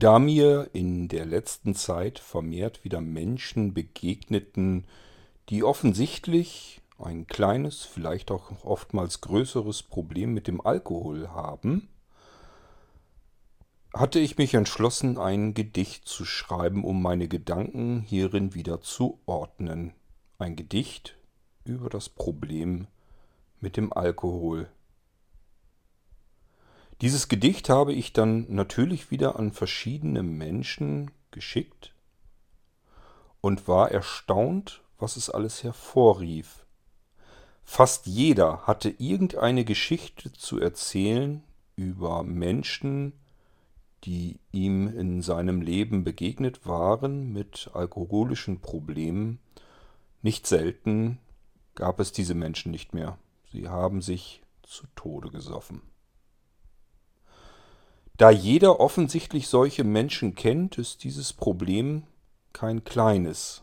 Da mir in der letzten Zeit vermehrt wieder Menschen begegneten, die offensichtlich ein kleines, vielleicht auch oftmals größeres Problem mit dem Alkohol haben, hatte ich mich entschlossen, ein Gedicht zu schreiben, um meine Gedanken hierin wieder zu ordnen. Ein Gedicht über das Problem mit dem Alkohol. Dieses Gedicht habe ich dann natürlich wieder an verschiedene Menschen geschickt und war erstaunt, was es alles hervorrief. Fast jeder hatte irgendeine Geschichte zu erzählen über Menschen, die ihm in seinem Leben begegnet waren mit alkoholischen Problemen. Nicht selten gab es diese Menschen nicht mehr. Sie haben sich zu Tode gesoffen. Da jeder offensichtlich solche Menschen kennt, ist dieses Problem kein kleines.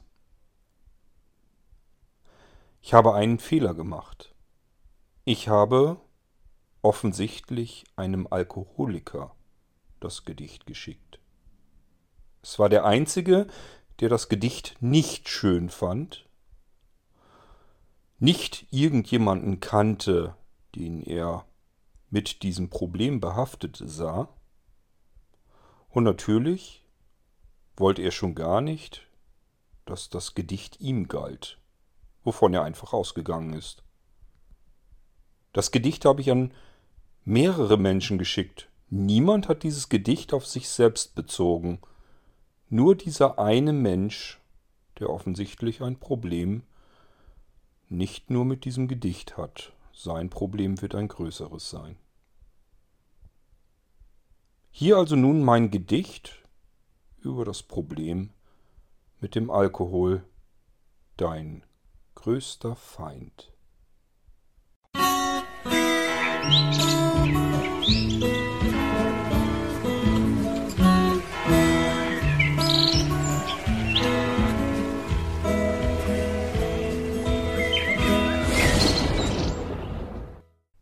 Ich habe einen Fehler gemacht. Ich habe offensichtlich einem Alkoholiker das Gedicht geschickt. Es war der einzige, der das Gedicht nicht schön fand, nicht irgendjemanden kannte, den er mit diesem Problem behaftet sah, und natürlich wollte er schon gar nicht, dass das Gedicht ihm galt, wovon er einfach ausgegangen ist. Das Gedicht habe ich an mehrere Menschen geschickt. Niemand hat dieses Gedicht auf sich selbst bezogen. Nur dieser eine Mensch, der offensichtlich ein Problem nicht nur mit diesem Gedicht hat. Sein Problem wird ein größeres sein. Hier also nun mein Gedicht über das Problem mit dem Alkohol, dein größter Feind.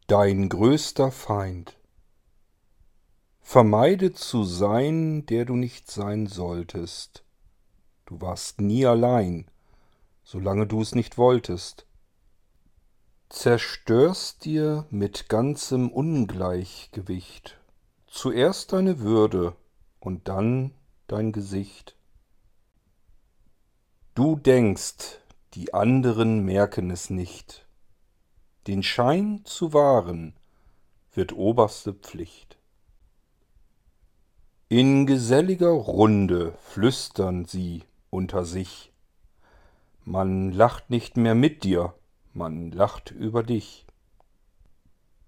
Dein größter Feind. Vermeide zu sein, der du nicht sein solltest. Du warst nie allein, solange du es nicht wolltest. Zerstörst dir mit ganzem Ungleichgewicht zuerst deine Würde und dann dein Gesicht. Du denkst, die anderen merken es nicht. Den Schein zu wahren wird oberste Pflicht. In geselliger Runde flüstern sie unter sich. Man lacht nicht mehr mit dir, man lacht über dich.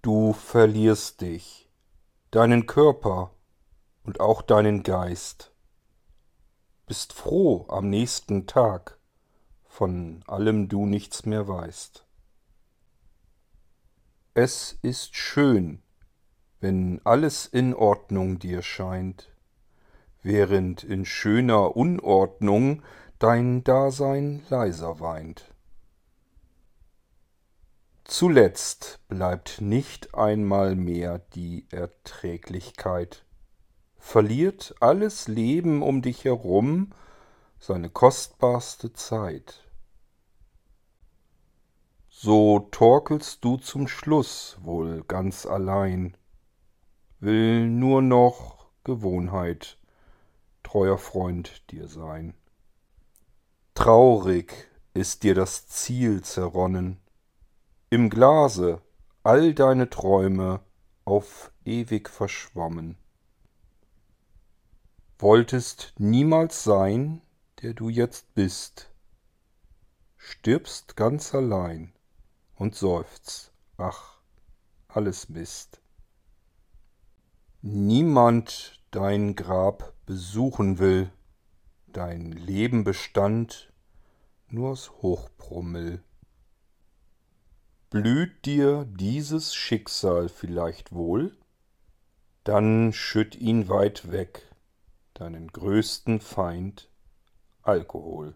Du verlierst dich, deinen Körper und auch deinen Geist. Bist froh am nächsten Tag, von allem du nichts mehr weißt. Es ist schön, wenn alles in Ordnung dir scheint während in schöner Unordnung dein Dasein leiser weint. Zuletzt bleibt nicht einmal mehr die Erträglichkeit, verliert alles Leben um dich herum seine kostbarste Zeit. So torkelst du zum Schluss wohl ganz allein, will nur noch Gewohnheit treuer Freund dir sein. Traurig ist dir das Ziel zerronnen, im Glase all deine Träume auf ewig verschwommen. Wolltest niemals sein, der du jetzt bist, stirbst ganz allein und seufzt, ach, alles Mist. Niemand dein Grab besuchen will. Dein Leben bestand nur aus Hochpromille. Blüht dir dieses Schicksal vielleicht wohl? Dann schütt ihn weit weg, deinen größten Feind Alkohol.